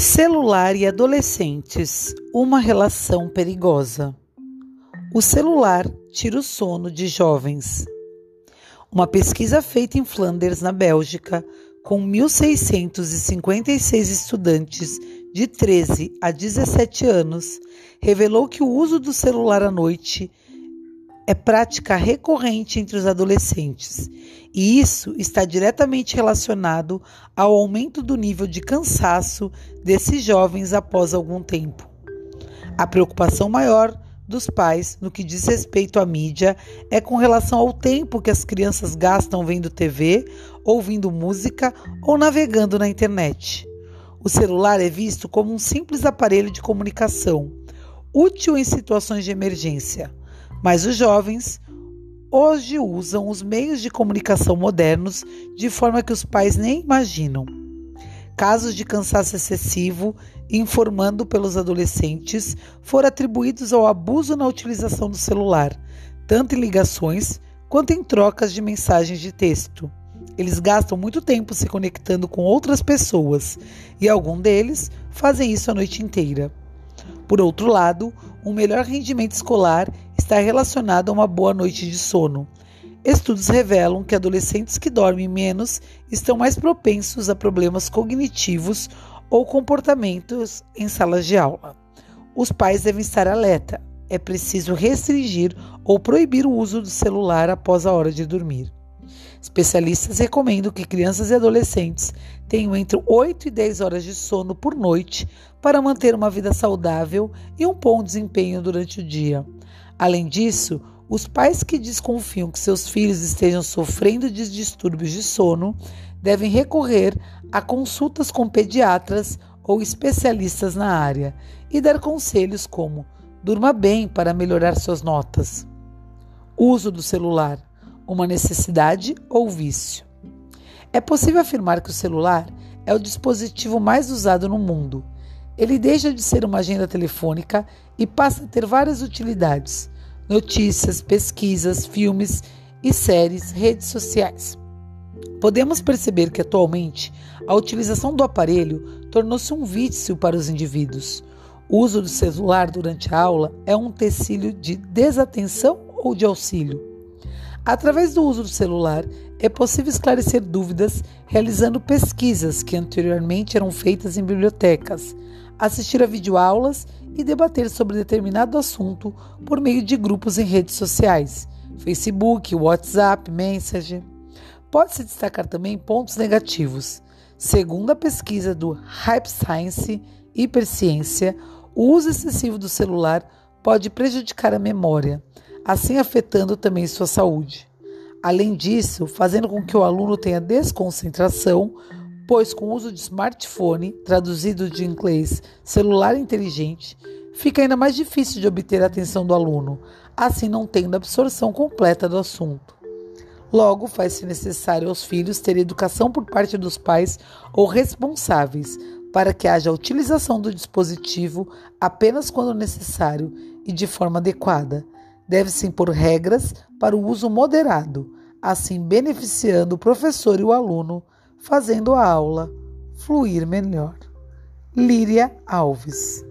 Celular e adolescentes uma relação perigosa. O celular tira o sono de jovens. Uma pesquisa feita em Flanders, na Bélgica, com 1.656 estudantes de 13 a 17 anos, revelou que o uso do celular à noite é prática recorrente entre os adolescentes, e isso está diretamente relacionado ao aumento do nível de cansaço desses jovens após algum tempo. A preocupação maior dos pais no que diz respeito à mídia é com relação ao tempo que as crianças gastam vendo TV, ouvindo música ou navegando na internet. O celular é visto como um simples aparelho de comunicação, útil em situações de emergência mas os jovens hoje usam os meios de comunicação modernos de forma que os pais nem imaginam. Casos de cansaço excessivo, informando pelos adolescentes, foram atribuídos ao abuso na utilização do celular, tanto em ligações quanto em trocas de mensagens de texto. Eles gastam muito tempo se conectando com outras pessoas e alguns deles fazem isso a noite inteira. Por outro lado, um melhor rendimento escolar está relacionado a uma boa noite de sono. Estudos revelam que adolescentes que dormem menos estão mais propensos a problemas cognitivos ou comportamentos em salas de aula. Os pais devem estar alerta. É preciso restringir ou proibir o uso do celular após a hora de dormir. Especialistas recomendam que crianças e adolescentes tenham entre 8 e 10 horas de sono por noite para manter uma vida saudável e um bom desempenho durante o dia. Além disso, os pais que desconfiam que seus filhos estejam sofrendo de distúrbios de sono devem recorrer a consultas com pediatras ou especialistas na área e dar conselhos como durma bem para melhorar suas notas. Uso do celular uma necessidade ou vício. É possível afirmar que o celular é o dispositivo mais usado no mundo. Ele deixa de ser uma agenda telefônica e passa a ter várias utilidades: notícias, pesquisas, filmes e séries, redes sociais. Podemos perceber que atualmente a utilização do aparelho tornou-se um vício para os indivíduos. O uso do celular durante a aula é um tecido de desatenção ou de auxílio. Através do uso do celular, é possível esclarecer dúvidas realizando pesquisas que anteriormente eram feitas em bibliotecas, assistir a videoaulas e debater sobre determinado assunto por meio de grupos em redes sociais, Facebook, WhatsApp, Messenger. Pode-se destacar também pontos negativos. Segundo a pesquisa do Hype Science Hiperciência, o uso excessivo do celular pode prejudicar a memória assim afetando também sua saúde. Além disso, fazendo com que o aluno tenha desconcentração, pois com o uso de smartphone, traduzido de inglês celular inteligente, fica ainda mais difícil de obter a atenção do aluno, assim não tendo absorção completa do assunto. Logo, faz-se necessário aos filhos ter educação por parte dos pais ou responsáveis para que haja utilização do dispositivo apenas quando necessário e de forma adequada deve-se impor regras para o uso moderado, assim beneficiando o professor e o aluno, fazendo a aula fluir melhor. Líria Alves